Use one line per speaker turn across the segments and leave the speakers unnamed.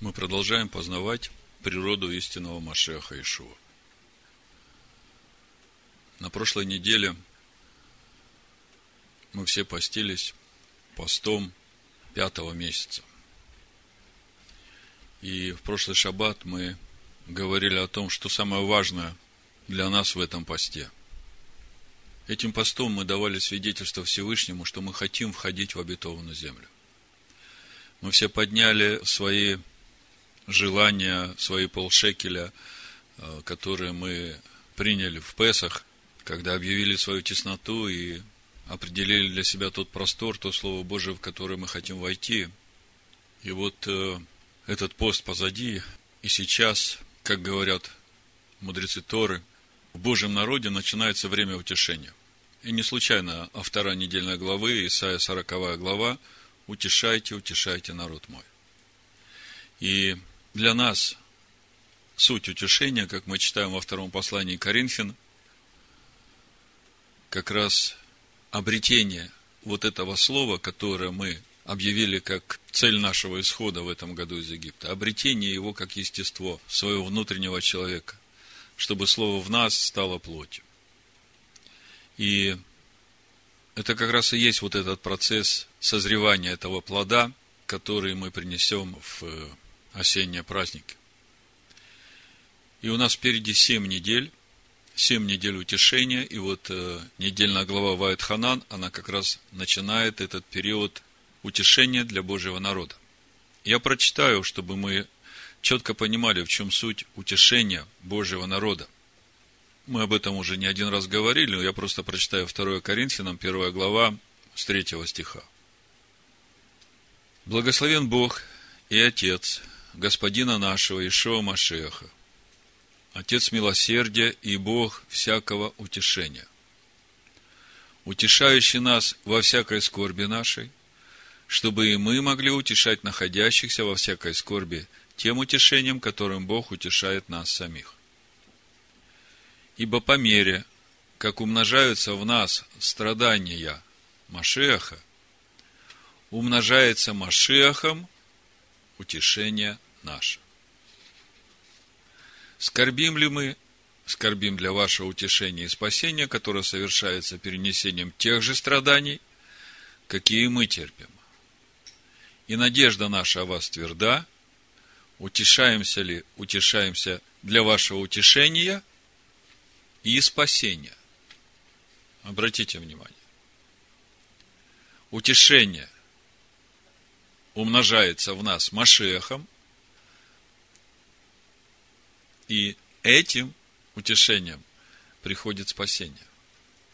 Мы продолжаем познавать природу истинного Машеха Ишуа. На прошлой неделе мы все постились постом пятого месяца. И в прошлый шаббат мы говорили о том, что самое важное для нас в этом посте. Этим постом мы давали свидетельство Всевышнему, что мы хотим входить в обетованную землю. Мы все подняли свои желания, свои полшекеля, э, которые мы приняли в Песах, когда объявили свою тесноту и определили для себя тот простор, то Слово Божие, в которое мы хотим войти. И вот э, этот пост позади, и сейчас, как говорят мудрецы Торы, в Божьем народе начинается время утешения. И не случайно автора недельной главы, Исайя 40 глава, «Утешайте, утешайте народ мой». И для нас суть утешения, как мы читаем во втором послании Коринфян, как раз обретение вот этого слова, которое мы объявили как цель нашего исхода в этом году из Египта, обретение его как естество своего внутреннего человека, чтобы слово в нас стало плотью. И это как раз и есть вот этот процесс созревания этого плода, который мы принесем в осенние праздники. И у нас впереди семь недель, семь недель утешения, и вот э, недельная глава Вайт Ханан, она как раз начинает этот период утешения для Божьего народа. Я прочитаю, чтобы мы четко понимали, в чем суть утешения Божьего народа. Мы об этом уже не один раз говорили, но я просто прочитаю 2 Коринфянам, 1 глава, с 3 стиха. Благословен Бог и Отец Господина нашего Ишуа Машеха, Отец милосердия и Бог всякого утешения, утешающий нас во всякой скорби нашей, чтобы и мы могли утешать находящихся во всякой скорби тем утешением, которым Бог утешает нас самих. Ибо по мере, как умножаются в нас страдания Машеха, умножается Машехом утешение наше. Скорбим ли мы? Скорбим для вашего утешения и спасения, которое совершается перенесением тех же страданий, какие мы терпим. И надежда наша о вас тверда. Утешаемся ли? Утешаемся для вашего утешения и спасения. Обратите внимание. Утешение умножается в нас Машехом – и этим утешением приходит спасение.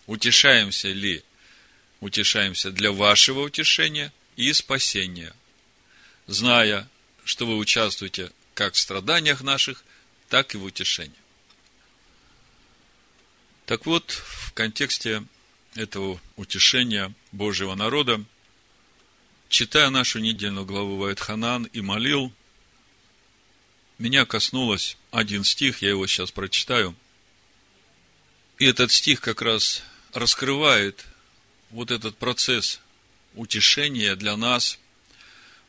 Утешаемся ли? Утешаемся для вашего утешения и спасения, зная, что вы участвуете как в страданиях наших, так и в утешении. Так вот, в контексте этого утешения Божьего народа, читая нашу недельную главу Вайтханан и молил – меня коснулось один стих, я его сейчас прочитаю. И этот стих как раз раскрывает вот этот процесс утешения для нас.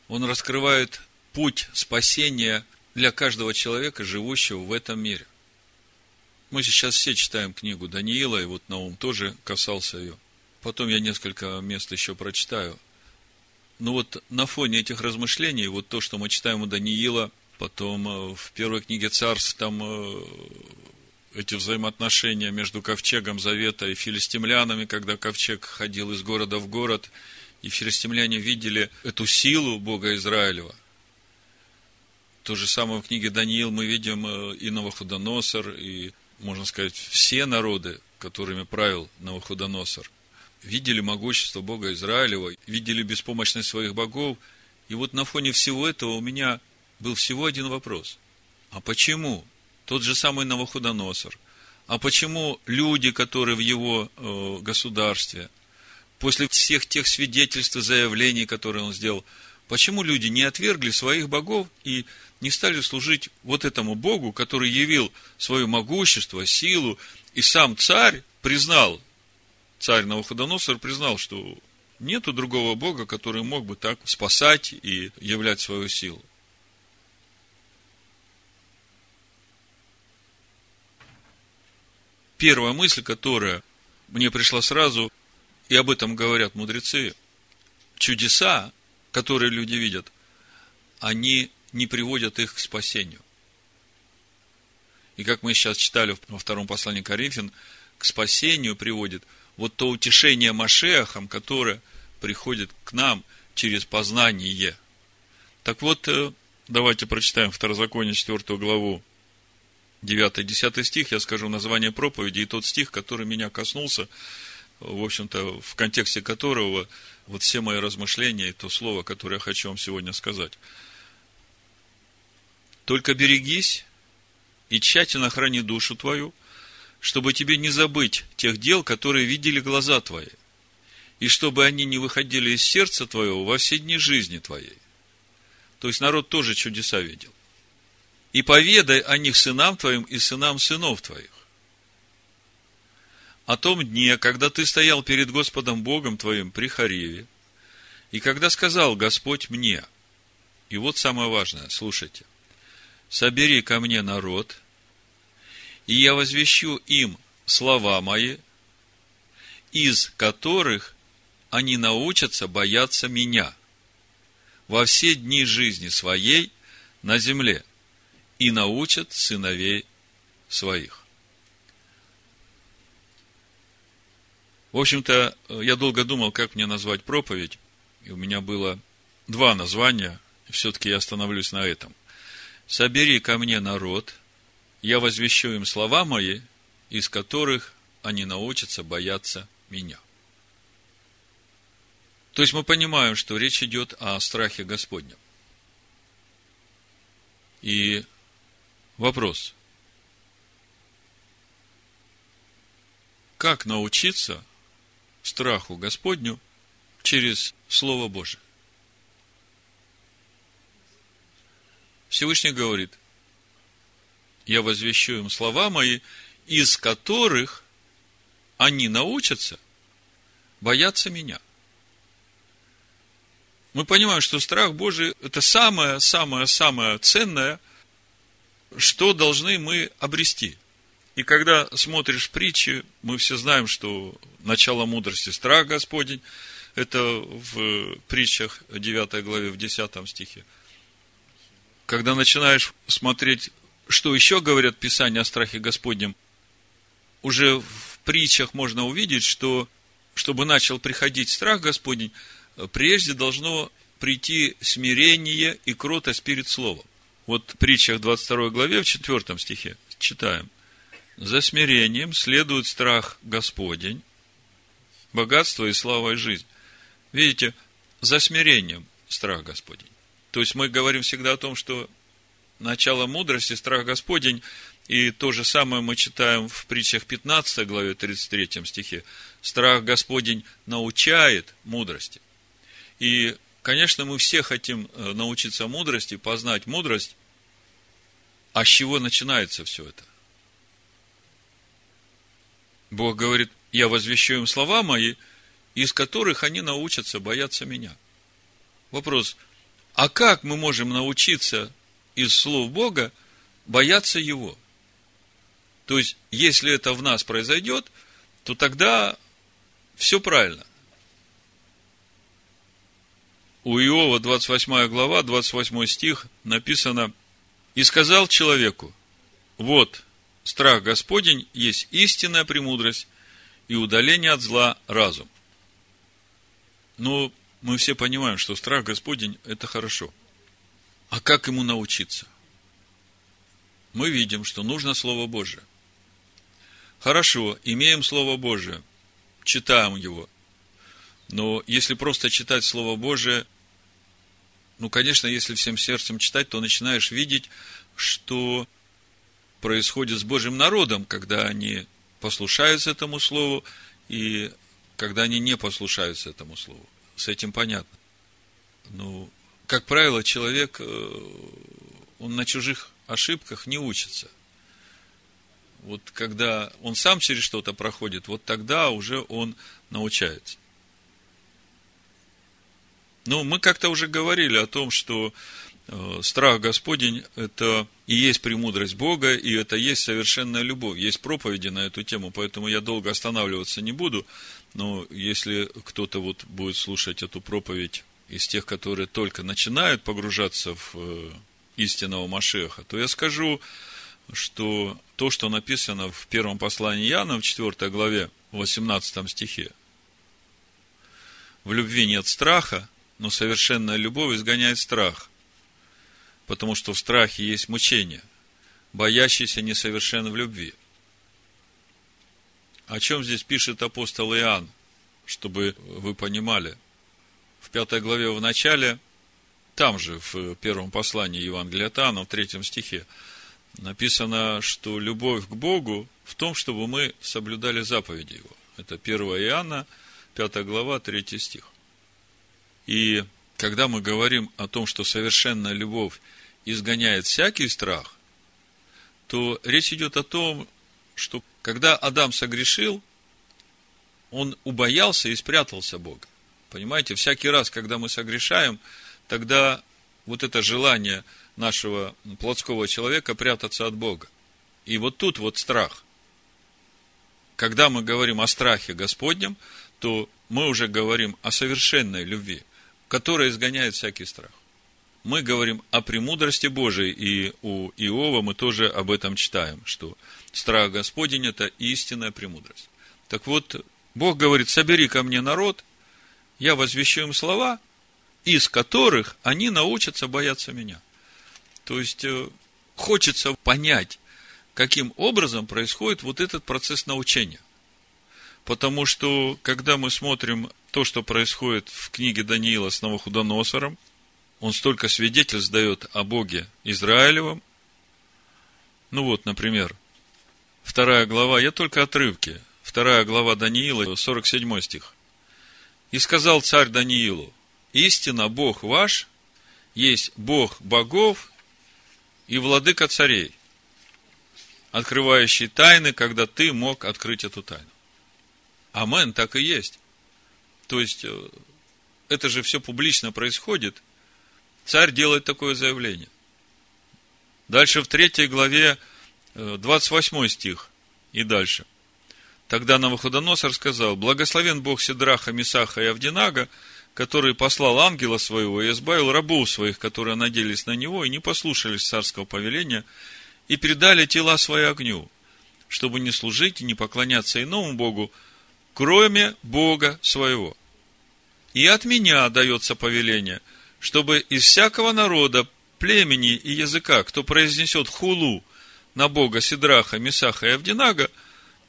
Он раскрывает путь спасения для каждого человека, живущего в этом мире. Мы сейчас все читаем книгу Даниила, и вот Наум тоже касался ее. Потом я несколько мест еще прочитаю. Но вот на фоне этих размышлений, вот то, что мы читаем у Даниила – Потом э, в первой книге царств там э, эти взаимоотношения между ковчегом Завета и филистимлянами, когда ковчег ходил из города в город, и филистимляне видели эту силу Бога Израилева. То же самое в книге Даниил мы видим э, и Новоходоносор, и, можно сказать, все народы, которыми правил Новоходоносор, видели могущество Бога Израилева, видели беспомощность своих богов. И вот на фоне всего этого у меня был всего один вопрос. А почему тот же самый Новоходоносор, а почему люди, которые в его э, государстве, после всех тех свидетельств и заявлений, которые он сделал, почему люди не отвергли своих богов и не стали служить вот этому Богу, который явил свое могущество, силу, и сам царь признал, царь Новоходоносор признал, что нету другого Бога, который мог бы так спасать и являть свою силу. Первая мысль, которая мне пришла сразу, и об этом говорят мудрецы, чудеса, которые люди видят, они не приводят их к спасению. И как мы сейчас читали во втором послании Коринфян, к спасению приводит вот то утешение Машехом, которое приходит к нам через познание. Так вот, э, давайте прочитаем Второзаконие, 4 главу, 9-10 стих, я скажу название проповеди и тот стих, который меня коснулся, в общем-то, в контексте которого вот все мои размышления и то слово, которое я хочу вам сегодня сказать. Только берегись и тщательно храни душу твою, чтобы тебе не забыть тех дел, которые видели глаза твои, и чтобы они не выходили из сердца твоего во все дни жизни твоей. То есть народ тоже чудеса видел. И поведай о них сынам твоим и сынам сынов твоих. О том дне, когда ты стоял перед Господом Богом твоим при Хариве, и когда сказал Господь мне, и вот самое важное, слушайте, собери ко мне народ, и я возвещу им слова мои, из которых они научатся бояться меня во все дни жизни своей на земле и научат сыновей своих. В общем-то, я долго думал, как мне назвать проповедь, и у меня было два названия, все-таки я остановлюсь на этом – собери ко мне народ, я возвещу им слова мои, из которых они научатся бояться меня. То есть мы понимаем, что речь идет о страхе Господнем. И вопрос. Как научиться страху Господню через Слово Божие? Всевышний говорит, я возвещу им слова мои, из которых они научатся бояться меня. Мы понимаем, что страх Божий – это самое-самое-самое ценное, что должны мы обрести. И когда смотришь притчи, мы все знаем, что начало мудрости – страх Господень. Это в притчах 9 главе, в 10 стихе – когда начинаешь смотреть, что еще говорят Писания о страхе Господнем, уже в притчах можно увидеть, что чтобы начал приходить страх Господень, прежде должно прийти смирение и кротость перед Словом. Вот в притчах 22 главе, в 4 стихе читаем. За смирением следует страх Господень, богатство и слава и жизнь. Видите, за смирением страх Господень. То есть мы говорим всегда о том, что начало мудрости, страх Господень, и то же самое мы читаем в притчах 15 главе 33 стихе. Страх Господень научает мудрости. И, конечно, мы все хотим э, научиться мудрости, познать мудрость. А с чего начинается все это? Бог говорит, я возвещу им слова мои, из которых они научатся бояться меня. Вопрос, а как мы можем научиться из слов Бога бояться Его? То есть, если это в нас произойдет, то тогда все правильно. У Иова 28 глава, 28 стих написано, «И сказал человеку, вот, страх Господень есть истинная премудрость и удаление от зла разум». Но мы все понимаем, что страх Господень – это хорошо. А как ему научиться? Мы видим, что нужно Слово Божие. Хорошо, имеем Слово Божие, читаем его. Но если просто читать Слово Божие, ну, конечно, если всем сердцем читать, то начинаешь видеть, что происходит с Божьим народом, когда они послушаются этому Слову и когда они не послушаются этому Слову с этим понятно. Ну, как правило, человек, э, он на чужих ошибках не учится. Вот когда он сам через что-то проходит, вот тогда уже он научается. Ну, мы как-то уже говорили о том, что э, страх Господень – это и есть премудрость Бога, и это есть совершенная любовь. Есть проповеди на эту тему, поэтому я долго останавливаться не буду. Но если кто-то вот будет слушать эту проповедь из тех, которые только начинают погружаться в э, истинного Машеха, то я скажу, что то, что написано в первом послании Иоанна, в 4 главе, 18 стихе, в любви нет страха, но совершенная любовь изгоняет страх, потому что в страхе есть мучение, боящийся несовершен в любви. О чем здесь пишет апостол Иоанн, чтобы вы понимали? В пятой главе в начале, там же, в первом послании Евангелия от в третьем стихе, написано, что любовь к Богу в том, чтобы мы соблюдали заповеди Его. Это 1 Иоанна, 5 глава, 3 стих. И когда мы говорим о том, что совершенная любовь изгоняет всякий страх, то речь идет о том, что когда Адам согрешил, он убоялся и спрятался Бога. Понимаете, всякий раз, когда мы согрешаем, тогда вот это желание нашего плотского человека прятаться от Бога. И вот тут вот страх. Когда мы говорим о страхе Господнем, то мы уже говорим о совершенной любви, которая изгоняет всякий страх. Мы говорим о премудрости Божией, и у Иова мы тоже об этом читаем, что страх Господень – это истинная премудрость. Так вот, Бог говорит, собери ко мне народ, я возвещу им слова, из которых они научатся бояться меня. То есть, э, хочется понять, каким образом происходит вот этот процесс научения. Потому что, когда мы смотрим то, что происходит в книге Даниила с Новохудоносором, он столько свидетельств дает о Боге Израилевом. Ну вот, например, вторая глава, я только отрывки. Вторая глава Даниила, 47 стих. «И сказал царь Даниилу, истина Бог ваш, есть Бог богов и владыка царей, открывающий тайны, когда ты мог открыть эту тайну. Амен, так и есть. То есть, э, это же все публично происходит. Царь делает такое заявление. Дальше в третьей главе, 28 э, стих и дальше. Тогда Навуходоносор сказал, «Благословен Бог Сидраха, Месаха и Авдинага, который послал ангела своего и избавил рабов своих, которые надеялись на него и не послушались царского повеления, и передали тела свои огню, чтобы не служить и не поклоняться иному Богу, кроме Бога своего. И от меня дается повеление, чтобы из всякого народа, племени и языка, кто произнесет хулу на Бога Сидраха, Месаха и Авдинага,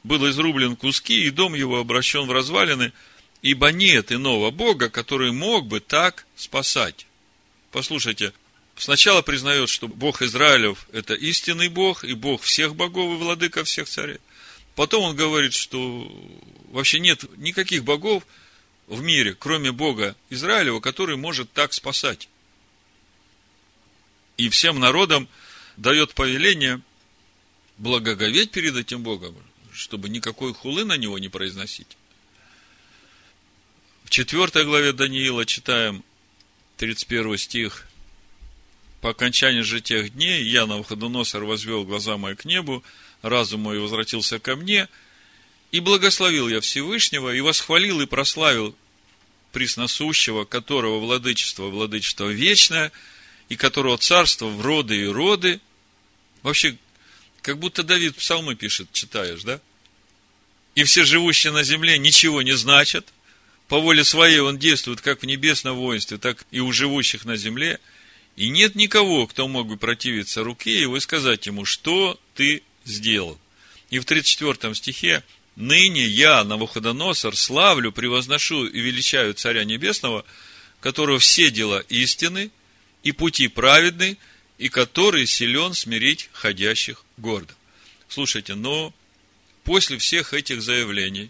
был изрублен куски, и дом его обращен в развалины, ибо нет иного Бога, который мог бы так спасать. Послушайте, сначала признает, что Бог Израилев – это истинный Бог, и Бог всех богов, и владыка всех царей. Потом он говорит, что вообще нет никаких богов в мире, кроме Бога Израилева, который может так спасать. И всем народам дает повеление благоговеть перед этим Богом, чтобы никакой хулы на него не произносить. В четвертой главе Даниила читаем 31 стих. По окончании же тех дней я, Навуходоносор, возвел глаза мои к небу, разум мой возвратился ко мне, и благословил я Всевышнего, и восхвалил и прославил пресносущего, которого владычество, владычество вечное, и которого царство в роды и роды. Вообще, как будто Давид псалмы пишет, читаешь, да? И все живущие на земле ничего не значат. По воле своей он действует как в небесном воинстве, так и у живущих на земле. И нет никого, кто мог бы противиться руке его и сказать ему, что ты сделал. И в 34 стихе Ныне я, Навуходоносор, славлю, превозношу и величаю Царя Небесного, которого все дела истины и пути праведны, и который силен смирить ходящих гордо. Слушайте, но после всех этих заявлений,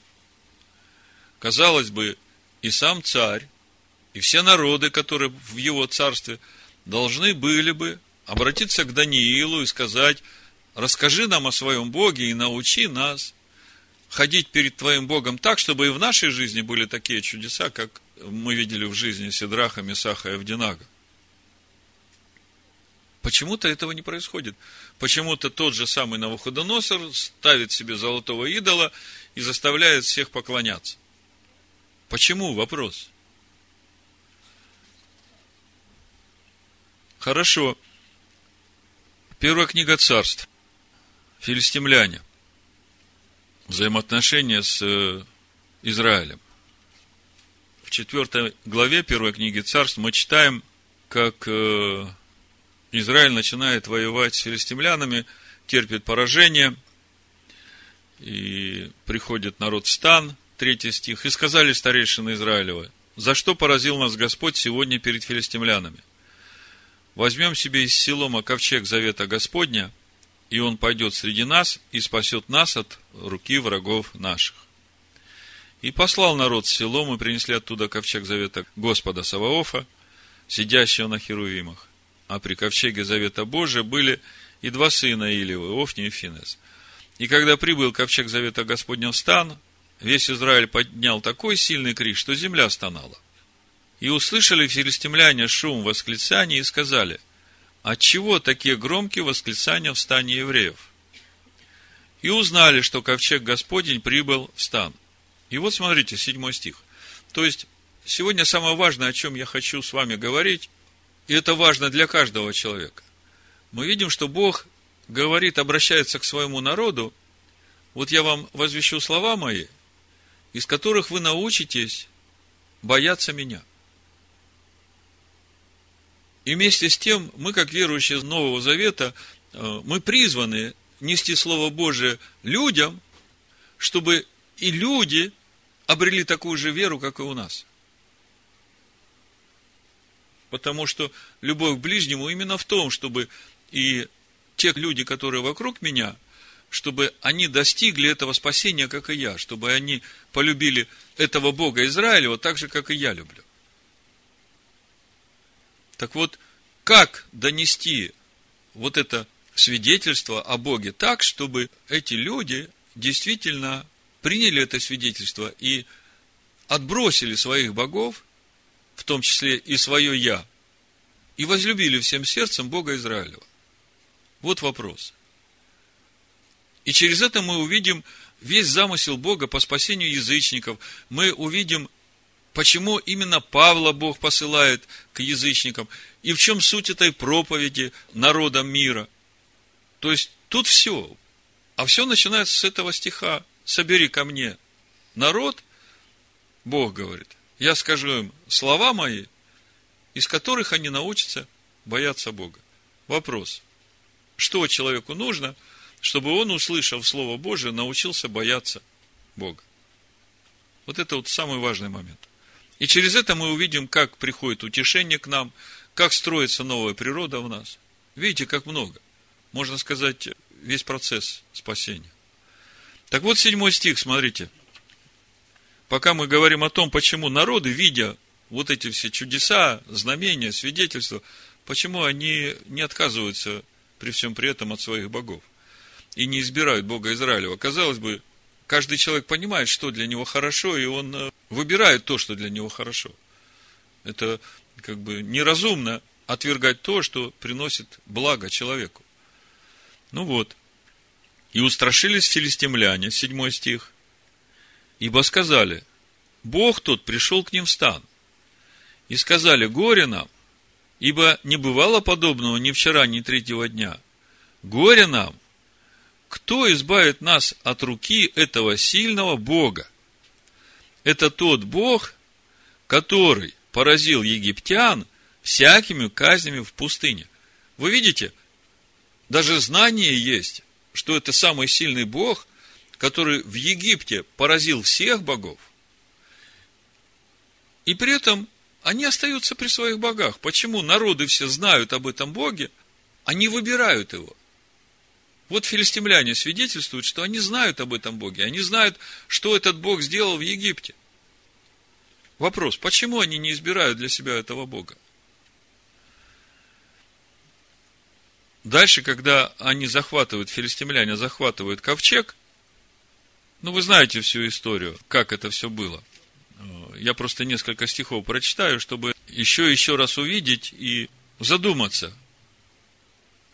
казалось бы, и сам царь, и все народы, которые в его царстве, должны были бы обратиться к Даниилу и сказать, расскажи нам о своем Боге и научи нас ходить перед Твоим Богом так, чтобы и в нашей жизни были такие чудеса, как мы видели в жизни Сидраха, Месаха и Авдинага. Почему-то этого не происходит. Почему-то тот же самый Навуходоносор ставит себе золотого идола и заставляет всех поклоняться. Почему? Вопрос. Хорошо. Первая книга царств. Филистимляне. Взаимоотношения с э, Израилем. В четвертой главе первой книги царств мы читаем, как э, Израиль начинает воевать с филистимлянами, терпит поражение, и приходит народ в стан, третий стих, и сказали старейшины Израилева, за что поразил нас Господь сегодня перед филистимлянами? Возьмем себе из Силома ковчег завета Господня, и он пойдет среди нас и спасет нас от руки врагов наших. И послал народ с селом, и принесли оттуда ковчег завета Господа Саваофа, сидящего на херувимах а при ковчеге Завета Божия были и два сына Илиевы, Офни и Финес. И когда прибыл ковчег Завета Господня в стан, весь Израиль поднял такой сильный крик, что земля стонала. И услышали филистимляне шум восклицаний и сказали, отчего такие громкие восклицания в стане евреев? И узнали, что ковчег Господень прибыл в стан. И вот смотрите, седьмой стих. То есть, сегодня самое важное, о чем я хочу с вами говорить, и это важно для каждого человека, мы видим, что Бог говорит, обращается к своему народу, вот я вам возвещу слова мои, из которых вы научитесь бояться меня. И вместе с тем, мы, как верующие Нового Завета, э, мы призваны нести Слово Божие людям, чтобы и люди обрели такую же веру, как и у нас – Потому что любовь к ближнему именно в том, чтобы и те люди, которые вокруг меня, чтобы они достигли этого спасения, как и я, чтобы они полюбили этого Бога Израилева так же, как и я люблю. Так вот, как донести вот это свидетельство о Боге так, чтобы эти люди действительно приняли это свидетельство и отбросили своих богов в том числе и свое «я», и возлюбили всем сердцем Бога Израилева? Вот вопрос. И через это мы увидим весь замысел Бога по спасению язычников. Мы увидим, почему именно Павла Бог посылает к язычникам, и в чем суть этой проповеди народам мира. То есть, тут все. А все начинается с этого стиха. «Собери ко мне народ», Бог говорит, я скажу им слова мои, из которых они научатся бояться Бога. Вопрос. Что человеку нужно, чтобы он, услышав Слово Божие, научился бояться Бога? Вот это вот самый важный момент. И через это мы увидим, как приходит утешение к нам, как строится новая природа в нас. Видите, как много. Можно сказать, весь процесс спасения. Так вот, седьмой стих, смотрите пока мы говорим о том, почему народы, видя вот эти все чудеса, знамения, свидетельства, почему они не отказываются при всем при этом от своих богов и не избирают Бога Израилева. Казалось бы, каждый человек понимает, что для него хорошо, и он э, выбирает то, что для него хорошо. Это как бы неразумно отвергать то, что приносит благо человеку. Ну вот. И устрашились филистимляне, седьмой стих – Ибо сказали, Бог тот пришел к ним в стан. И сказали, горе нам, ибо не бывало подобного ни вчера, ни третьего дня. Горе нам, кто избавит нас от руки этого сильного Бога? Это тот Бог, который поразил египтян всякими казнями в пустыне. Вы видите, даже знание есть, что это самый сильный Бог – который в Египте поразил всех богов, и при этом они остаются при своих богах. Почему народы все знают об этом Боге, они выбирают его. Вот филистимляне свидетельствуют, что они знают об этом Боге, они знают, что этот Бог сделал в Египте. Вопрос, почему они не избирают для себя этого Бога? Дальше, когда они захватывают, филистимляне захватывают ковчег – ну, вы знаете всю историю, как это все было. Я просто несколько стихов прочитаю, чтобы еще еще раз увидеть и задуматься.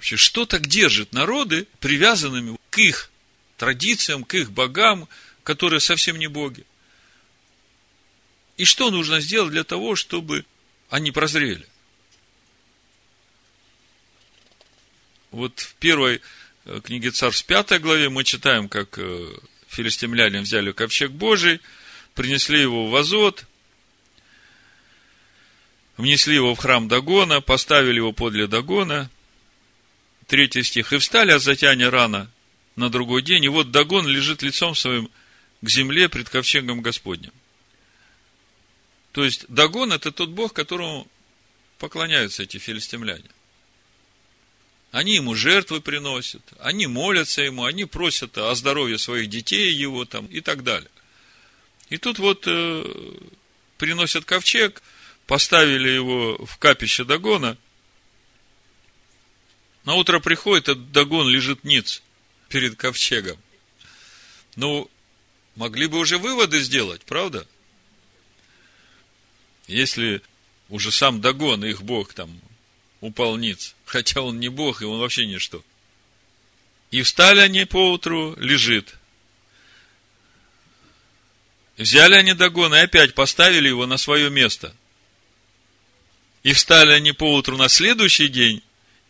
Вообще, что так держит народы привязанными к их традициям, к их богам, которые совсем не боги? И что нужно сделать для того, чтобы они прозрели? Вот в первой э, книге Царств, пятой главе, мы читаем, как э, филистимляне взяли ковчег Божий, принесли его в Азот, внесли его в храм Дагона, поставили его подле Дагона. Третий стих. И встали от затяния рано на другой день, и вот Дагон лежит лицом своим к земле пред ковчегом Господним. То есть, Дагон – это тот Бог, которому поклоняются эти филистимляне. Они ему жертвы приносят, они молятся ему, они просят о здоровье своих детей его там и так далее. И тут вот э, приносят ковчег – поставили его в капище Дагона. На утро приходит, а Дагон лежит ниц перед ковчегом. Ну, могли бы уже выводы сделать, правда? Если уже сам Дагон, их бог там, упал ниц, хотя он не бог, и он вообще ничто. И встали они поутру, лежит. Взяли они Дагон и опять поставили его на свое место – и встали они поутру на следующий день,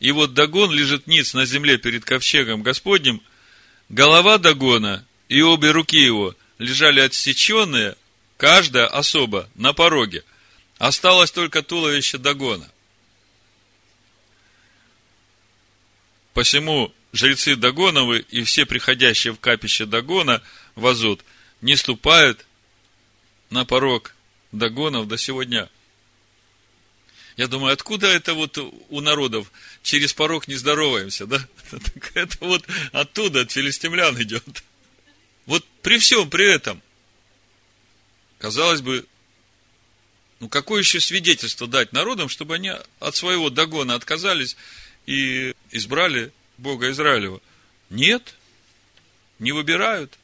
и вот Дагон лежит ниц на земле перед ковчегом Господним, голова Дагона и обе руки его лежали отсеченные, каждая особо, на пороге. Осталось только туловище Дагона. Посему жрецы Дагоновы и все приходящие в капище Дагона вазут не ступают на порог Дагонов до сегодня. Я думаю, откуда это вот у народов через порог не здороваемся, да? Это вот оттуда, от филистимлян идет. Вот при всем при этом, казалось бы, ну какое еще свидетельство дать народам, чтобы они от своего догона отказались и избрали Бога Израилева? Нет, не выбирают.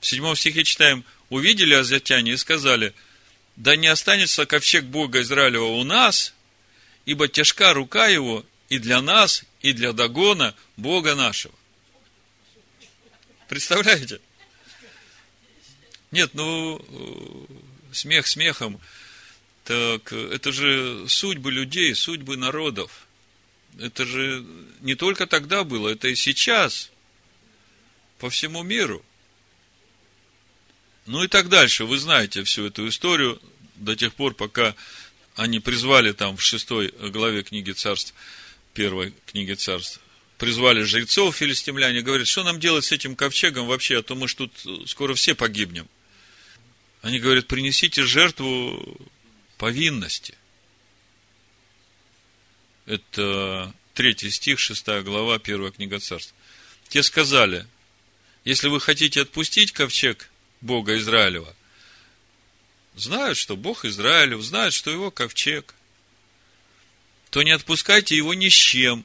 В седьмом стихе читаем, увидели азиатяне и сказали – да не останется ковчег Бога Израилева у нас, ибо тяжка рука его и для нас, и для Дагона, Бога нашего. Представляете? Нет, ну, смех смехом. Так, это же судьбы людей, судьбы народов. Это же не только тогда было, это и сейчас. По всему миру. Ну и так дальше. Вы знаете всю эту историю до тех пор, пока они призвали там в шестой главе книги царств, первой книги царств, призвали жрецов филистимляне, говорят, что нам делать с этим ковчегом вообще, а то мы ж тут скоро все погибнем. Они говорят, принесите жертву повинности. Это третий стих, шестая глава, первая книга царств. Те сказали, если вы хотите отпустить ковчег Бога Израилева. Знают, что Бог Израилев, знают, что его ковчег. То не отпускайте его ни с чем,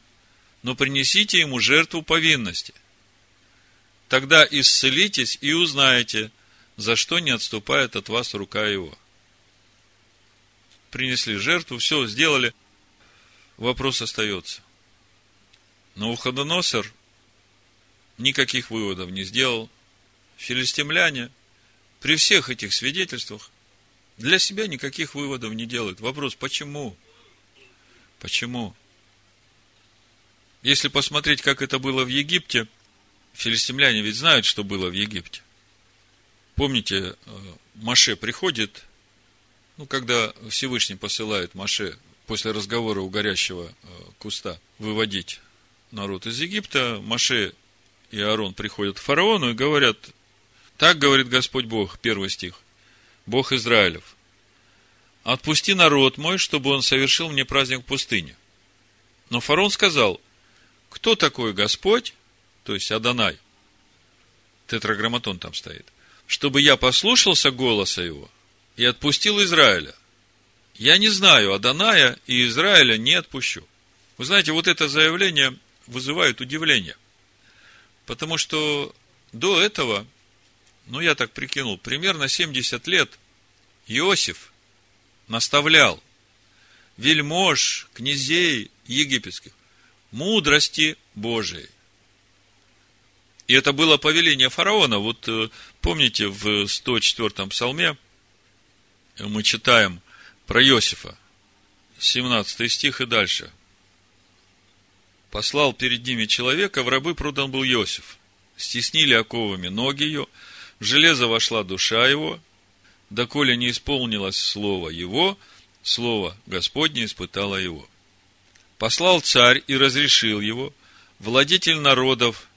но принесите ему жертву повинности. Тогда исцелитесь и узнаете, за что не отступает от вас рука его. Принесли жертву, все сделали. Вопрос остается. Но Уходоносор никаких выводов не сделал. Филистимляне при всех этих свидетельствах для себя никаких выводов не делает. Вопрос, почему? Почему? Если посмотреть, как это было в Египте, филистимляне ведь знают, что было в Египте. Помните, э, Маше приходит, ну, когда Всевышний посылает Маше после разговора у горящего э, куста выводить народ из Египта, Маше и Аарон приходят к фараону и говорят, так говорит Господь Бог, первый стих. Бог Израилев. Отпусти народ мой, чтобы он совершил мне праздник в пустыне. Но фараон сказал, кто такой Господь, то есть Адонай, тетраграмматон там стоит, чтобы я послушался голоса его и отпустил Израиля. Я не знаю Адоная и Израиля не отпущу. Вы знаете, вот это заявление вызывает удивление. Потому что до этого ну, я так прикинул, примерно 70 лет Иосиф наставлял вельмож, князей египетских. мудрости Божией. И это было повеление фараона. Вот э, помните, в 104-м псалме мы читаем про Иосифа, 17 стих и дальше. «Послал перед ними человека, в рабы продан был Иосиф. Стеснили оковами ноги ее, в железо вошла душа его, доколе не исполнилось слово его, слово Господне испытало его. Послал царь и разрешил его, владетель народов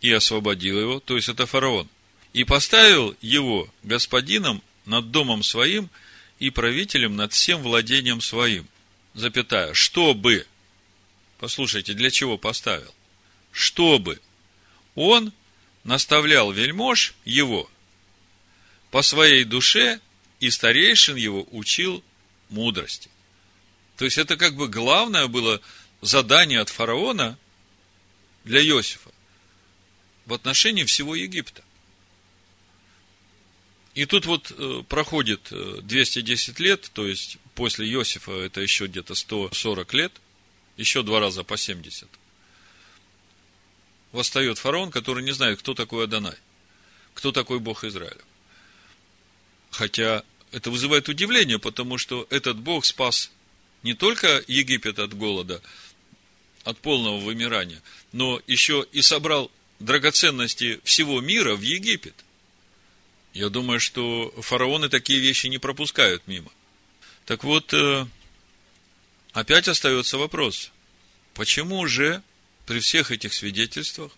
и освободил его, то есть это фараон, и поставил его господином над домом своим и правителем над всем владением своим, запятая, чтобы, послушайте, для чего поставил? Чтобы он наставлял вельмож его по своей душе и старейшин его учил мудрости. То есть это как бы главное было задание от фараона для Иосифа в отношении всего Египта. И тут вот э, проходит 210 э, лет, то есть после Иосифа это еще где-то 140 лет, еще два раза по 70. Восстает фараон, который не знает, кто такой Адонай, кто такой Бог Израиля. Хотя это вызывает удивление, потому что этот Бог спас не только Египет от голода, от полного вымирания, но еще и собрал драгоценности всего мира в Египет. Я думаю, что фараоны такие вещи не пропускают мимо. Так вот, э, опять остается вопрос, почему же при всех этих свидетельствах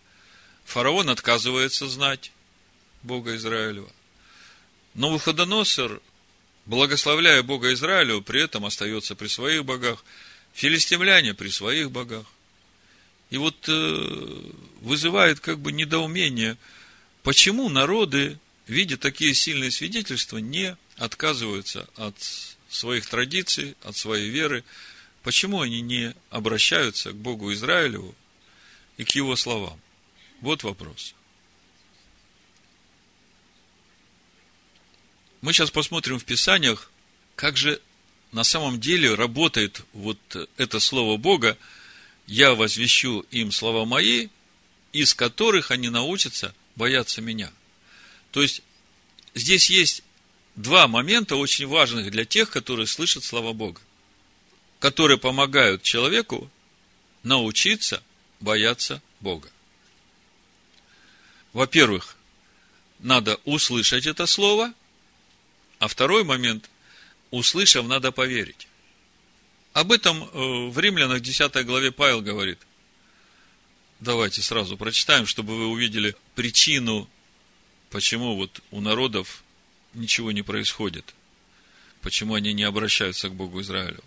фараон отказывается знать Бога Израилева? Но Выходоносор благословляя Бога Израилю, при этом остается при своих богах, филистимляне при своих богах. И вот э, вызывает как бы недоумение, почему народы, видя такие сильные свидетельства, не отказываются от своих традиций, от своей веры, почему они не обращаются к Богу Израилеву и к его словам. Вот вопрос. Мы сейчас посмотрим в Писаниях, как же на самом деле работает вот это слово Бога. Я возвещу им слова мои, из которых они научатся бояться меня. То есть, здесь есть два момента очень важных для тех, которые слышат слова Бога, которые помогают человеку научиться бояться Бога. Во-первых, надо услышать это слово – а второй момент, услышав, надо поверить. Об этом э, в Римлянах 10 главе Павел говорит. Давайте сразу прочитаем, чтобы вы увидели причину, почему вот у народов ничего не происходит. Почему они не обращаются к Богу Израилю.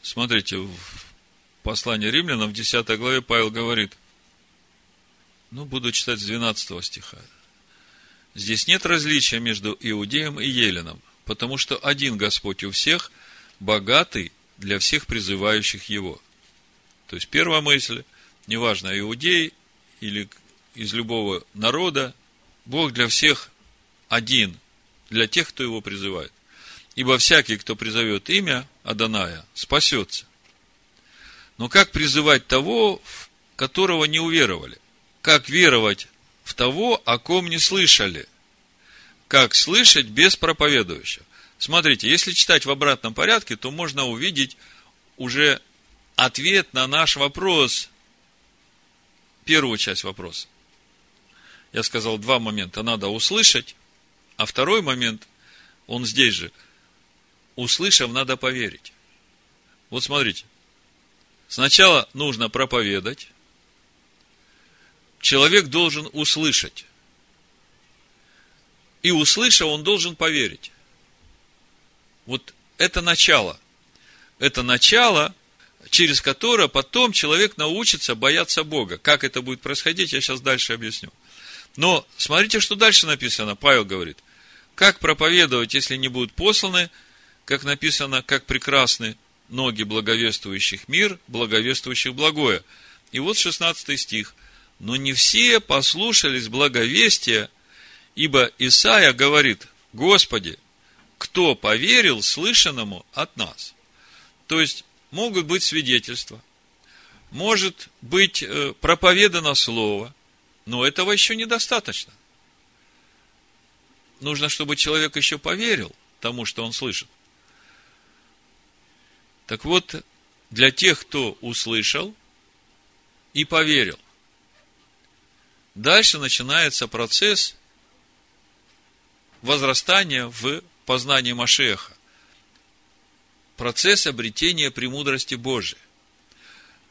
Смотрите, в послании римлянам в 10 главе Павел говорит, ну, буду читать с 12 стиха. Здесь нет различия между Иудеем и Еленом, потому что один Господь у всех, богатый для всех призывающих Его. То есть, первая мысль, неважно, иудей или из любого народа, Бог для всех один, для тех, кто Его призывает. Ибо всякий, кто призовет имя Аданая, спасется. Но как призывать того, которого не уверовали? Как веровать в того, о ком не слышали. Как слышать без проповедующего? Смотрите, если читать в обратном порядке, то можно увидеть уже ответ на наш вопрос, первую часть вопроса. Я сказал два момента. Надо услышать, а второй момент, он здесь же. Услышав, надо поверить. Вот смотрите. Сначала нужно проповедать, человек должен услышать. И услышав, он должен поверить. Вот это начало. Это начало, через которое потом человек научится бояться Бога. Как это будет происходить, я сейчас дальше объясню. Но смотрите, что дальше написано. Павел говорит, как проповедовать, если не будут посланы, как написано, как прекрасны ноги благовествующих мир, благовествующих благое. И вот 16 стих но не все послушались благовестия, ибо Исаия говорит, Господи, кто поверил слышанному от нас? То есть, могут быть свидетельства, может быть э, проповедано слово, но этого еще недостаточно. Нужно, чтобы человек еще поверил тому, что он слышит. Так вот, для тех, кто услышал и поверил, дальше начинается процесс возрастания в познании Машеха. Процесс обретения премудрости Божией.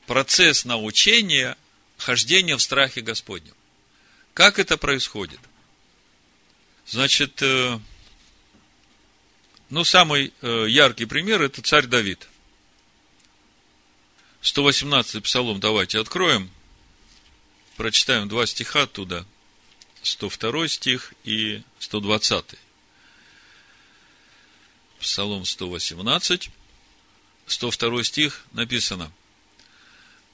Процесс научения хождения в страхе Господнем. Как это происходит? Значит, э, ну, самый э, яркий пример – это царь Давид. 118 псалом давайте откроем. Прочитаем два стиха оттуда. 102 стих и 120. Псалом 118, 102 стих написано.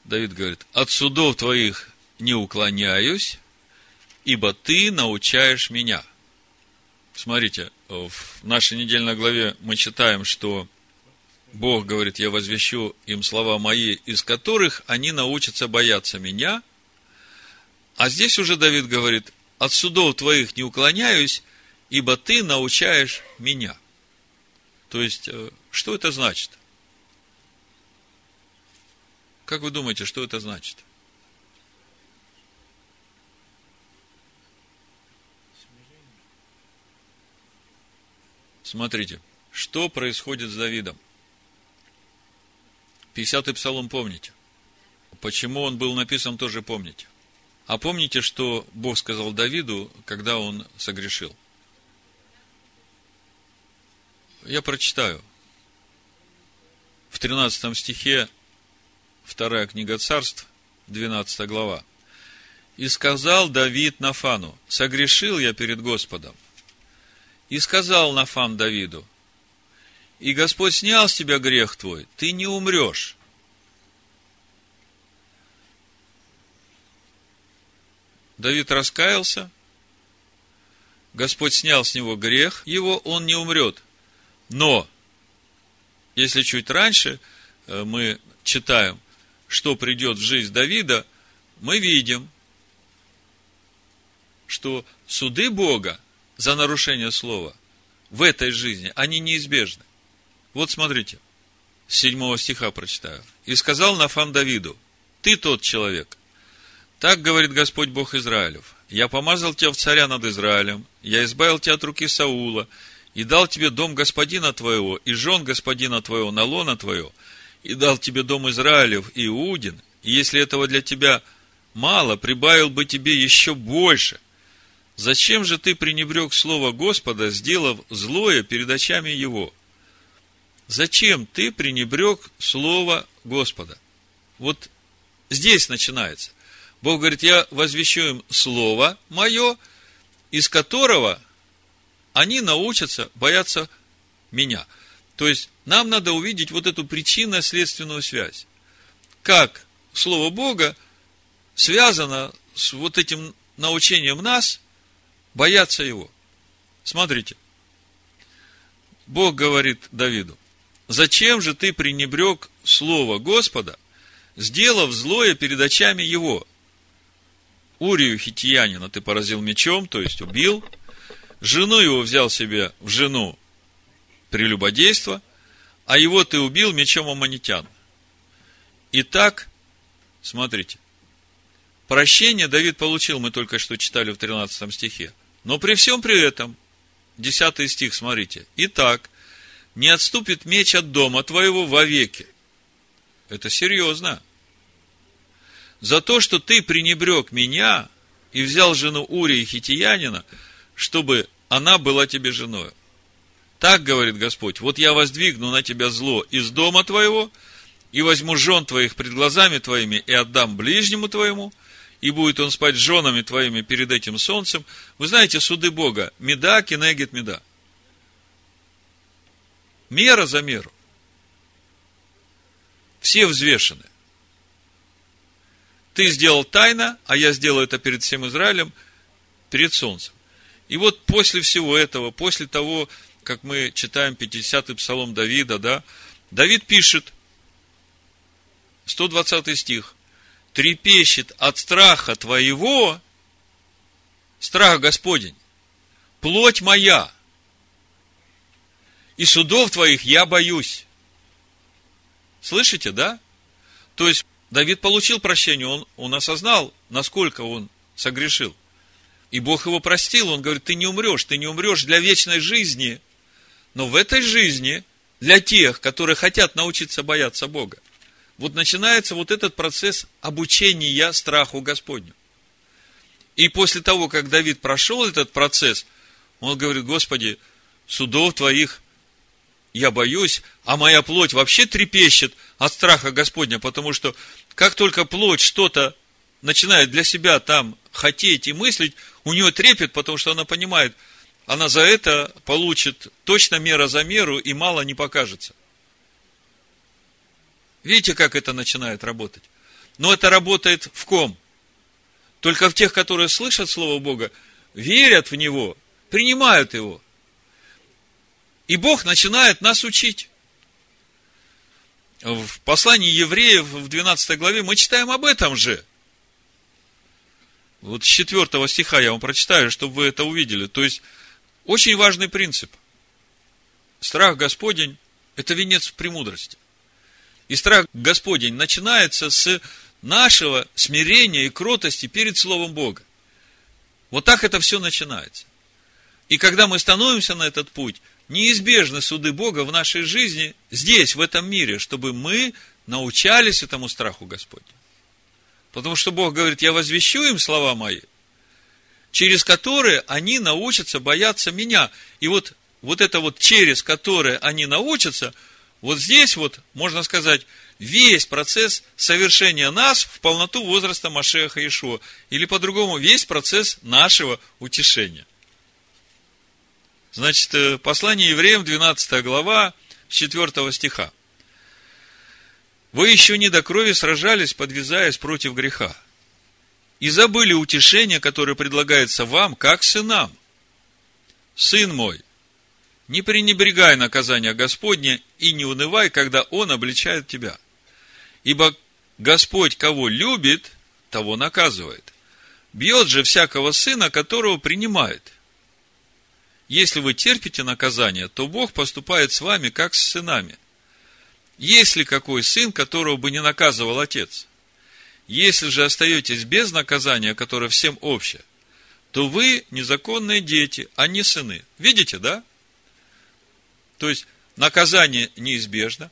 Давид говорит, от судов твоих не уклоняюсь, ибо ты научаешь меня. Смотрите, в нашей недельной главе мы читаем, что Бог говорит, я возвещу им слова мои, из которых они научатся бояться меня. А здесь уже Давид говорит, от судов твоих не уклоняюсь, ибо ты научаешь меня. То есть, э, что это значит? Как вы думаете, что это значит? Смотрите, что происходит с Давидом. 50-й псалом помните. Почему он был написан, тоже помните. А помните, что Бог сказал Давиду, когда он согрешил? Я прочитаю. В 13 стихе, вторая книга царств, 12 глава. «И сказал Давид Нафану, согрешил я перед Господом. И сказал Нафан Давиду, и Господь снял с тебя грех твой, ты не умрешь. Давид раскаялся, Господь снял с него грех его, он не умрет. Но, если чуть раньше э, мы читаем, что придет в жизнь Давида, мы видим, что суды Бога за нарушение слова в этой жизни, они неизбежны. Вот смотрите, с седьмого стиха прочитаю. «И сказал Нафан Давиду, ты тот человек. Так говорит Господь Бог Израилев. Я помазал тебя в царя над Израилем, я избавил тебя от руки Саула, и дал тебе дом господина твоего, и жен господина твоего, на лона твое, и дал тебе дом Израилев и Иудин, и если этого для тебя мало, прибавил бы тебе еще больше. Зачем же ты пренебрег слово Господа, сделав злое перед очами его? Зачем ты пренебрег слово Господа? Вот здесь начинается. Бог говорит, я возвещу им слово мое, из которого они научатся бояться меня. То есть, нам надо увидеть вот эту причинно-следственную связь. Как Слово Бога связано с вот этим научением нас бояться Его. Смотрите. Бог говорит Давиду, Зачем же ты пренебрег слово Господа, сделав злое перед очами его? Урию хитиянина ты поразил мечом, то есть убил. Жену его взял себе в жену прелюбодейство, а его ты убил мечом аммонитян. Итак, смотрите, прощение Давид получил, мы только что читали в 13 стихе. Но при всем при этом, 10 стих, смотрите. Итак, не отступит меч от дома твоего вовеки. Это серьезно. За то, что ты пренебрег меня и взял жену Урии Хитиянина, чтобы она была тебе женой. Так говорит Господь, вот я воздвигну на тебя зло из дома твоего, и возьму жен твоих пред глазами твоими, и отдам ближнему твоему, и будет он спать с женами твоими перед этим солнцем. Вы знаете, суды Бога, меда, кинегет, меда. Мера за меру. Все взвешены. Ты сделал тайно, а я сделаю это перед всем Израилем, перед солнцем. И вот после всего этого, после того, как мы читаем 50-й псалом Давида, да, Давид пишет 120 стих, трепещет от страха твоего, страх Господень, плоть моя, и судов твоих я боюсь. Слышите, да? То есть, Давид получил прощение, он, он осознал, насколько он согрешил. И Бог его простил, он говорит, ты не умрешь, ты не умрешь для вечной жизни. Но в этой жизни, для тех, которые хотят научиться бояться Бога, вот начинается вот этот процесс обучения страху Господню. И после того, как Давид прошел этот процесс, он говорит, Господи, судов Твоих я боюсь, а моя плоть вообще трепещет от страха Господня, потому что как только плоть что-то начинает для себя там хотеть и мыслить, у нее трепет, потому что она понимает, она за это получит точно мера за меру и мало не покажется. Видите, как это начинает работать? Но это работает в ком? Только в тех, которые слышат Слово Бога, верят в Него, принимают Его. И Бог начинает нас учить. В послании евреев в 12 главе мы читаем об этом же. Вот с 4 стиха я вам прочитаю, чтобы вы это увидели. То есть, очень важный принцип. Страх Господень – это венец премудрости. И страх Господень начинается с нашего смирения и кротости перед Словом Бога. Вот так это все начинается. И когда мы становимся на этот путь, неизбежны суды Бога в нашей жизни, здесь, в этом мире, чтобы мы научались этому страху Господню. Потому что Бог говорит, я возвещу им слова мои, через которые они научатся бояться меня. И вот, вот это вот через которые они научатся – вот здесь вот, можно сказать, весь процесс совершения нас в полноту возраста Машеха Ишуа. Или по-другому, весь процесс нашего утешения. Значит, э, послание евреям, 12 глава, 4 стиха. Вы еще не до крови сражались, подвязаясь против греха. И забыли утешение, которое предлагается вам, как сынам. Сын мой, не пренебрегай наказания Господня и не унывай, когда Он обличает тебя. Ибо Господь, кого любит, того наказывает. Бьет же всякого сына, которого принимает. Если вы терпите наказание, то Бог поступает с вами, как с сынами. Есть ли какой сын, которого бы не наказывал отец? Если же остаетесь без наказания, которое всем общее, то вы незаконные дети, а не сыны. Видите, да? То есть, наказание неизбежно,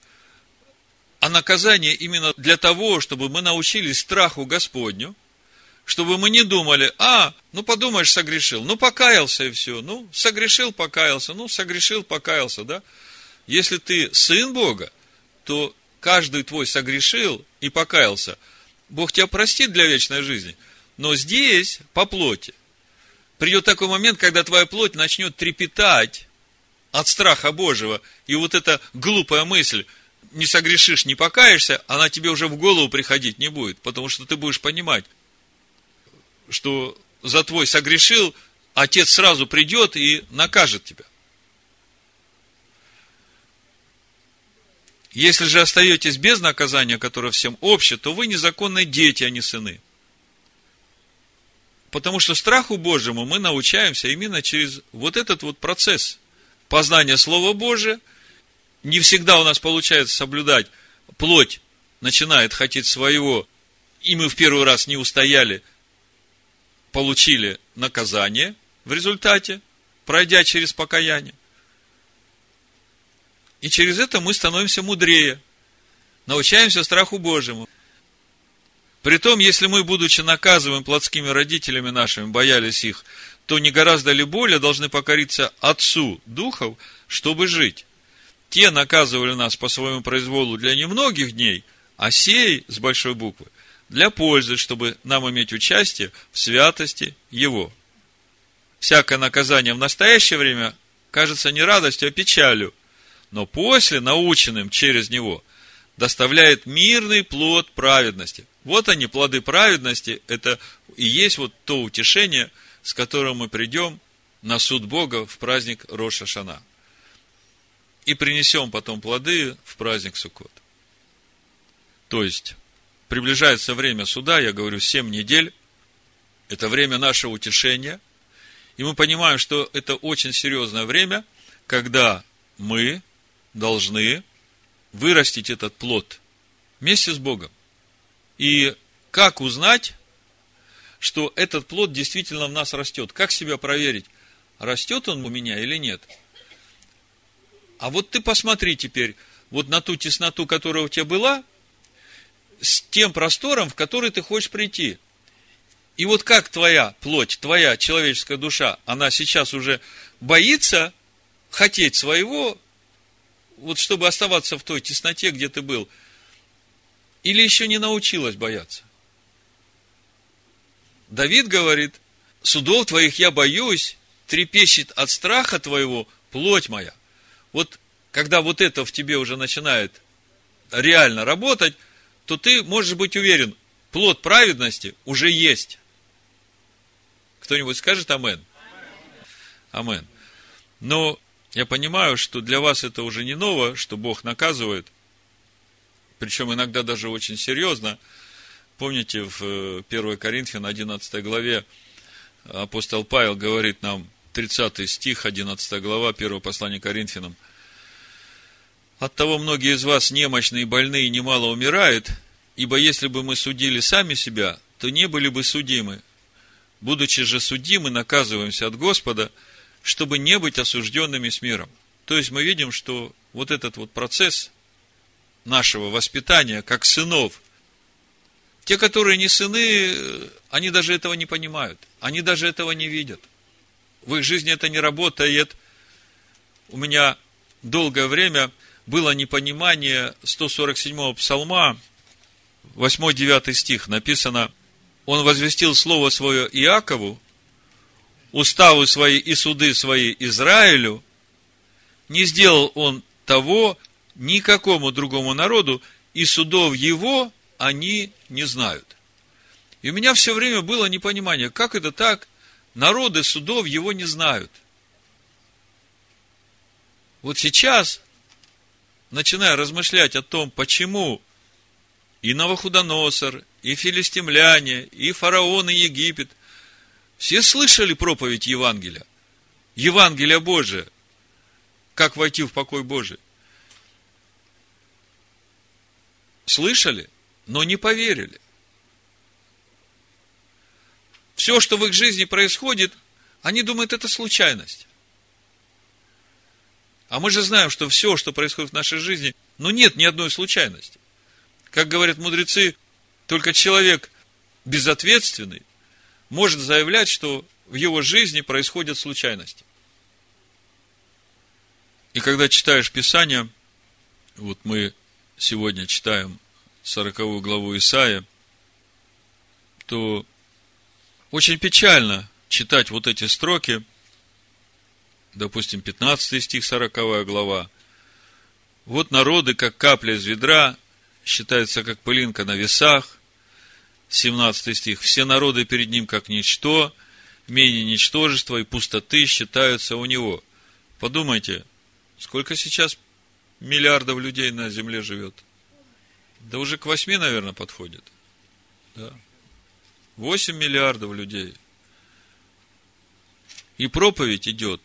а наказание именно для того, чтобы мы научились страху Господню, чтобы мы не думали, а, ну подумаешь, согрешил, ну покаялся и все, ну согрешил, покаялся, ну согрешил, покаялся, да? Если ты сын Бога, то каждый твой согрешил и покаялся, Бог тебя простит для вечной жизни. Но здесь, по плоти, придет такой момент, когда твоя плоть начнет трепетать от страха Божьего. И вот эта глупая мысль, не согрешишь, не покаешься, она тебе уже в голову приходить не будет, потому что ты будешь понимать, что за твой согрешил, отец сразу придет и накажет тебя. Если же остаетесь без наказания, которое всем общее, то вы незаконные дети, а не сыны. Потому что страху Божьему мы научаемся именно через вот этот вот процесс – познание Слова Божия. Не всегда у нас получается соблюдать. Плоть начинает хотеть своего, и мы в первый раз не устояли, получили наказание в результате, пройдя через покаяние. И через это мы становимся мудрее, научаемся страху Божьему. Притом, если мы, будучи наказываем плотскими родителями нашими, боялись их, то не гораздо ли более должны покориться Отцу Духов, чтобы жить. Те наказывали нас по своему произволу для немногих дней, а сей, с большой буквы, для пользы, чтобы нам иметь участие в святости Его. Всякое наказание в настоящее время кажется не радостью, а печалью, но после, наученным через него, доставляет мирный плод праведности. Вот они, плоды праведности, это и есть вот то утешение – с которым мы придем на суд Бога в праздник Роша Шана. И принесем потом плоды в праздник Суккот. То есть, приближается время суда, я говорю, 7 недель, это время нашего утешения, и мы понимаем, что это очень серьезное время, когда мы должны вырастить этот плод вместе с Богом. И как узнать, что этот плод действительно в нас растет? Как себя проверить? Растет он у меня или нет? А вот ты посмотри теперь, вот на ту тесноту, которая у тебя была, с тем простором, в который ты хочешь прийти. И вот как твоя плоть, твоя человеческая душа, она сейчас уже боится хотеть своего, вот чтобы оставаться в той тесноте, где ты был, или еще не научилась бояться. Давид говорит, судов твоих я боюсь, трепещет от страха твоего плоть моя. Вот когда вот это в тебе уже начинает реально работать, то ты можешь быть уверен, плод праведности уже есть. Кто-нибудь скажет амен? Амен. Но я понимаю, что для вас это уже не ново, что Бог наказывает, причем иногда даже очень серьезно. Помните, в 1 э, Коринфянам 11 главе апостол Павел говорит нам, 30 стих, 11 глава, 1 послание Коринфянам. Оттого многие из вас немощные и больные немало умирают, ибо если бы мы судили сами себя, то не были бы судимы. Будучи же судимы, наказываемся от Господа, чтобы не быть осужденными с миром. То есть мы видим, что вот этот вот процесс нашего воспитания, как сынов, те, которые не сыны, они даже этого не понимают, они даже этого не видят – в их жизни это не работает. У меня долгое время было непонимание 147-го псалма, 8-9 стих, написано, он возвестил слово свое Иакову, уставы свои и суды свои Израилю, не сделал он того никакому другому народу, и судов его они не знают. И у меня все время было непонимание, как это так, народы судов его не знают. Вот сейчас, начиная размышлять о том, почему и Новохудоносор, и филистимляне, и фараон, и Египет, все слышали проповедь Евангелия, Евангелия Божия, как войти в покой Божий. Слышали, но не поверили все, что в их жизни происходит, они думают, это случайность. А мы же знаем, что все, что происходит в нашей жизни, ну нет ни одной случайности. Как говорят мудрецы, только человек безответственный может заявлять, что в его жизни происходят случайности. И когда читаешь Писание, вот мы сегодня читаем 40 главу Исаия, то очень печально читать вот эти строки, допустим, 15 стих, 40 глава. Вот народы, как капля из ведра, считается как пылинка на весах. 17 стих. Все народы перед ним как ничто, менее ничтожества и пустоты считаются у него. Подумайте, сколько сейчас миллиардов людей на земле живет? Да уже к восьми, наверное, подходит. Да. 8 миллиардов людей. И проповедь идет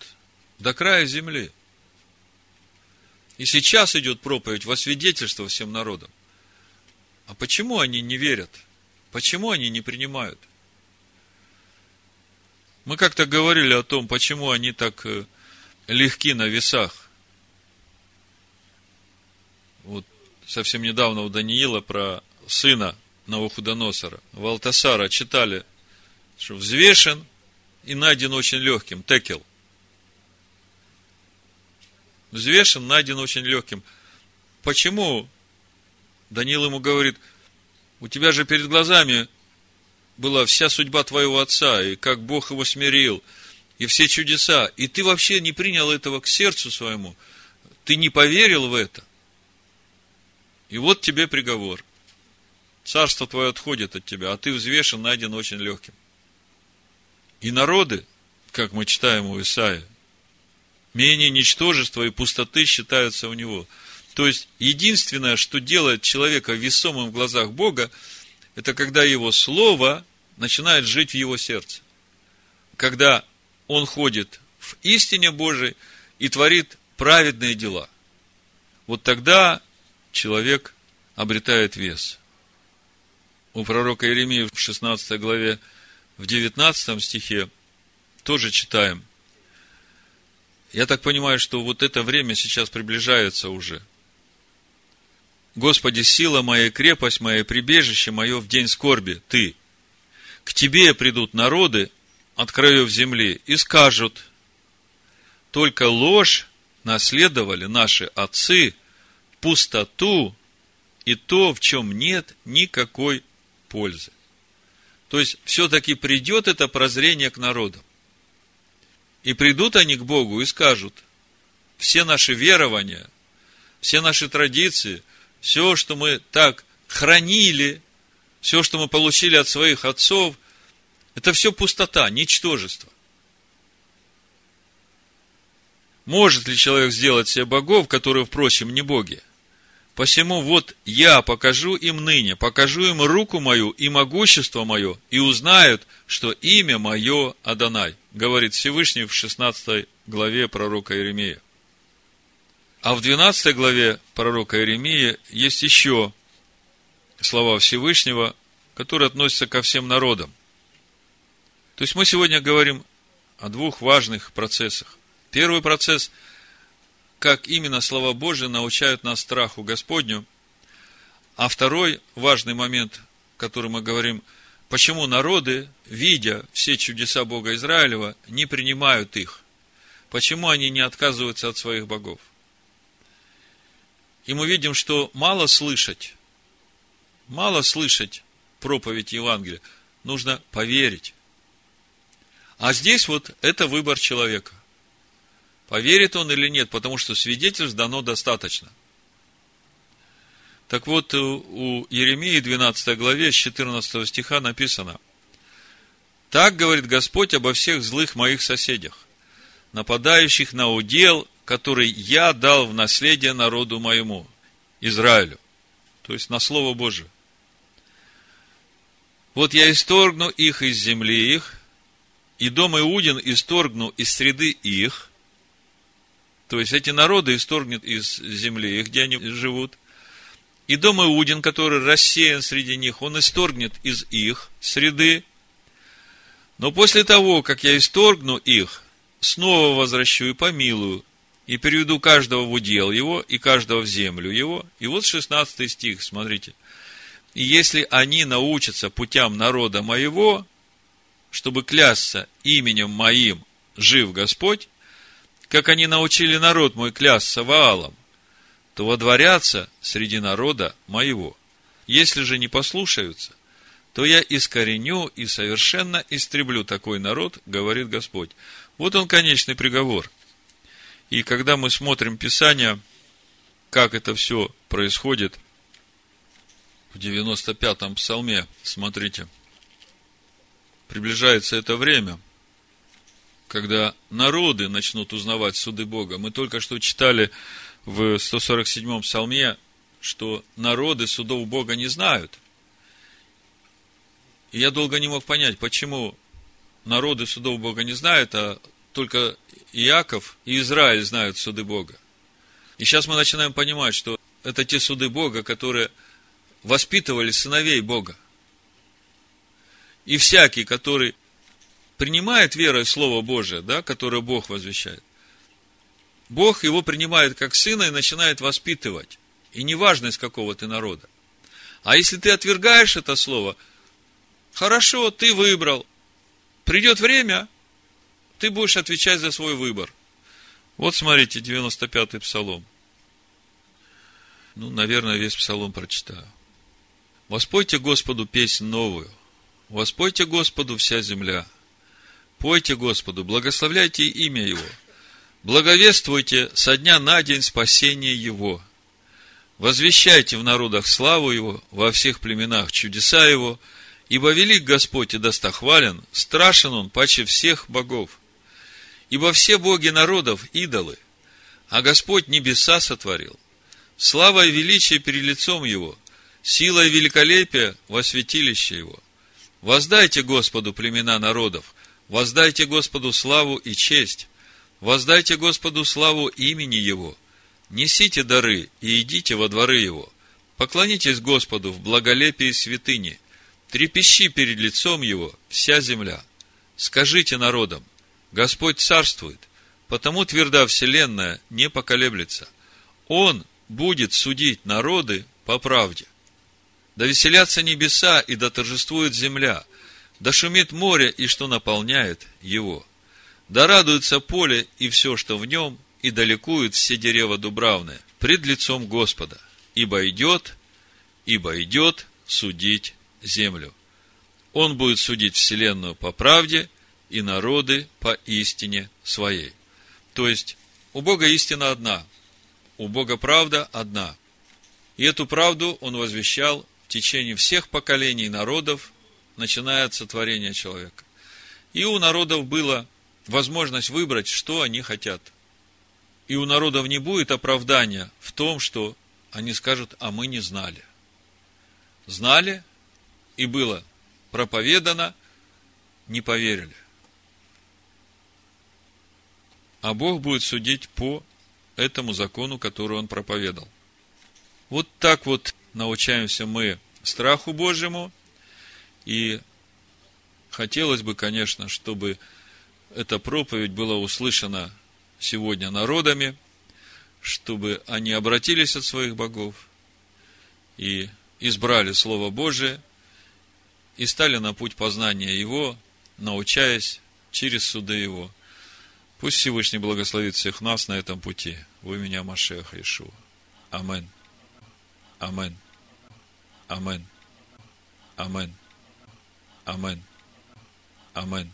до края земли. И сейчас идет проповедь во свидетельство всем народам. А почему они не верят? Почему они не принимают? Мы как-то говорили о том, почему они так э, легки на весах. Вот совсем недавно у Даниила про сына Навуходоносора, Валтасара читали, что взвешен и найден очень легким, текел. Взвешен, найден очень легким. Почему? Даниил ему говорит, у тебя же перед глазами была вся судьба твоего отца, и как Бог его смирил, и все чудеса, и ты вообще не принял этого к сердцу своему, ты не поверил в это. И вот тебе приговор – Царство твое отходит от тебя, а ты взвешен, найден очень легким. И народы, как мы читаем у Исаия, менее ничтожества и пустоты считаются у него. То есть, единственное, что делает человека весомым в глазах Бога, это когда его слово начинает жить в его сердце. Когда он ходит в истине Божией и творит праведные дела. Вот тогда человек обретает вес. У пророка Иеремии в 16 главе, в 19 стихе тоже читаем. Я так понимаю, что вот это время сейчас приближается уже. Господи, сила моя, крепость моя, прибежище мое в день скорби, Ты. К Тебе придут народы от краев земли и скажут, только ложь наследовали наши отцы, пустоту и то, в чем нет никакой пользы. То есть, все-таки придет это прозрение к народам. И придут они к Богу и скажут, все наши верования, все наши традиции, все, что мы так хранили, все, что мы получили от своих отцов, это все пустота, ничтожество. Может ли человек сделать себе богов, которые, впрочем, не боги? Посему вот я покажу им ныне, покажу им руку мою и могущество мое, и узнают, что имя мое Адонай, говорит Всевышний в 16 главе пророка Иеремия. А в 12 главе пророка Иеремии есть еще слова Всевышнего, которые относятся ко всем народам. То есть мы сегодня говорим о двух важных процессах. Первый процесс – как именно слова Божьи научают нас страху Господню. А второй важный момент, который мы говорим, почему народы, видя все чудеса Бога Израилева, не принимают их. Почему они не отказываются от своих богов. И мы видим, что мало слышать, мало слышать проповедь Евангелия, нужно поверить. А здесь вот это выбор человека. Поверит он или нет, потому что свидетельств дано достаточно. Так вот, у Еремии 12 главе с 14 стиха написано, «Так говорит Господь обо всех злых моих соседях, нападающих на удел, который я дал в наследие народу моему, Израилю». То есть, на Слово Божие. Вот я исторгну их из земли их, и дом Иудин исторгну из среды их, то есть эти народы исторгнет из земли, где они живут. И дом Иудин, который рассеян среди них, он исторгнет из их среды. Но после того, как я исторгну их, снова возвращу и помилую, и переведу каждого в удел его, и каждого в землю его. И вот 16 стих, смотрите. И если они научатся путям народа моего, чтобы клясться именем моим, жив Господь, как они научили народ мой клясться Ваалом, то водворятся среди народа моего. Если же не послушаются, то я искореню и совершенно истреблю такой народ, говорит Господь. Вот он конечный приговор. И когда мы смотрим Писание, как это все происходит, в 95-м псалме, смотрите, приближается это время – когда народы начнут узнавать суды Бога. Мы только что читали в 147-м псалме, что народы судов Бога не знают. И я долго не мог понять, почему народы судов Бога не знают, а только Иаков и Израиль знают суды Бога. И сейчас мы начинаем понимать, что это те суды Бога, которые воспитывали сыновей Бога. И всякий, который принимает верой Слово Божие, да, которое Бог возвещает, Бог его принимает как сына и начинает воспитывать. И неважно, из какого ты народа. А если ты отвергаешь это слово, хорошо, ты выбрал. Придет время, ты будешь отвечать за свой выбор. Вот смотрите, 95-й псалом. Ну, наверное, весь псалом прочитаю. Воспойте Господу песнь новую. Воспойте Господу вся земля. Пойте Господу, благословляйте имя Его. Благовествуйте со дня на день спасение Его. Возвещайте в народах славу Его, во всех племенах чудеса Его, ибо велик Господь и достохвален, страшен Он паче всех богов. Ибо все боги народов – идолы, а Господь небеса сотворил. Слава и величие перед лицом Его, сила и великолепие во святилище Его. Воздайте Господу племена народов, воздайте Господу славу и честь, воздайте Господу славу имени Его, несите дары и идите во дворы Его, поклонитесь Господу в благолепии святыни, трепещи перед лицом Его вся земля. Скажите народам, Господь царствует, потому тверда вселенная не поколеблется. Он будет судить народы по правде. Да веселятся небеса и да торжествует земля, да шумит море и что наполняет его. Да радуется поле и все, что в нем, и далекуют все дерева дубравные пред лицом Господа, ибо идет, ибо идет судить землю. Он будет судить вселенную по правде и народы по истине своей. То есть, у Бога истина одна, у Бога правда одна. И эту правду Он возвещал в течение всех поколений народов, начиная от сотворения человека. И у народов была возможность выбрать, что они хотят. И у народов не будет оправдания в том, что они скажут, а мы не знали. Знали, и было проповедано, не поверили. А Бог будет судить по этому закону, который Он проповедал. Вот так вот научаемся мы страху Божьему. И хотелось бы, конечно, чтобы эта проповедь была услышана сегодня народами, чтобы они обратились от своих богов и избрали Слово Божие – и стали на путь познания Его, научаясь через суды Его. Пусть Всевышний благословит всех нас на этом пути. Вы меня, Машеха Ишуа. Амен. Амен. Амен. Амен. Амен. Амен.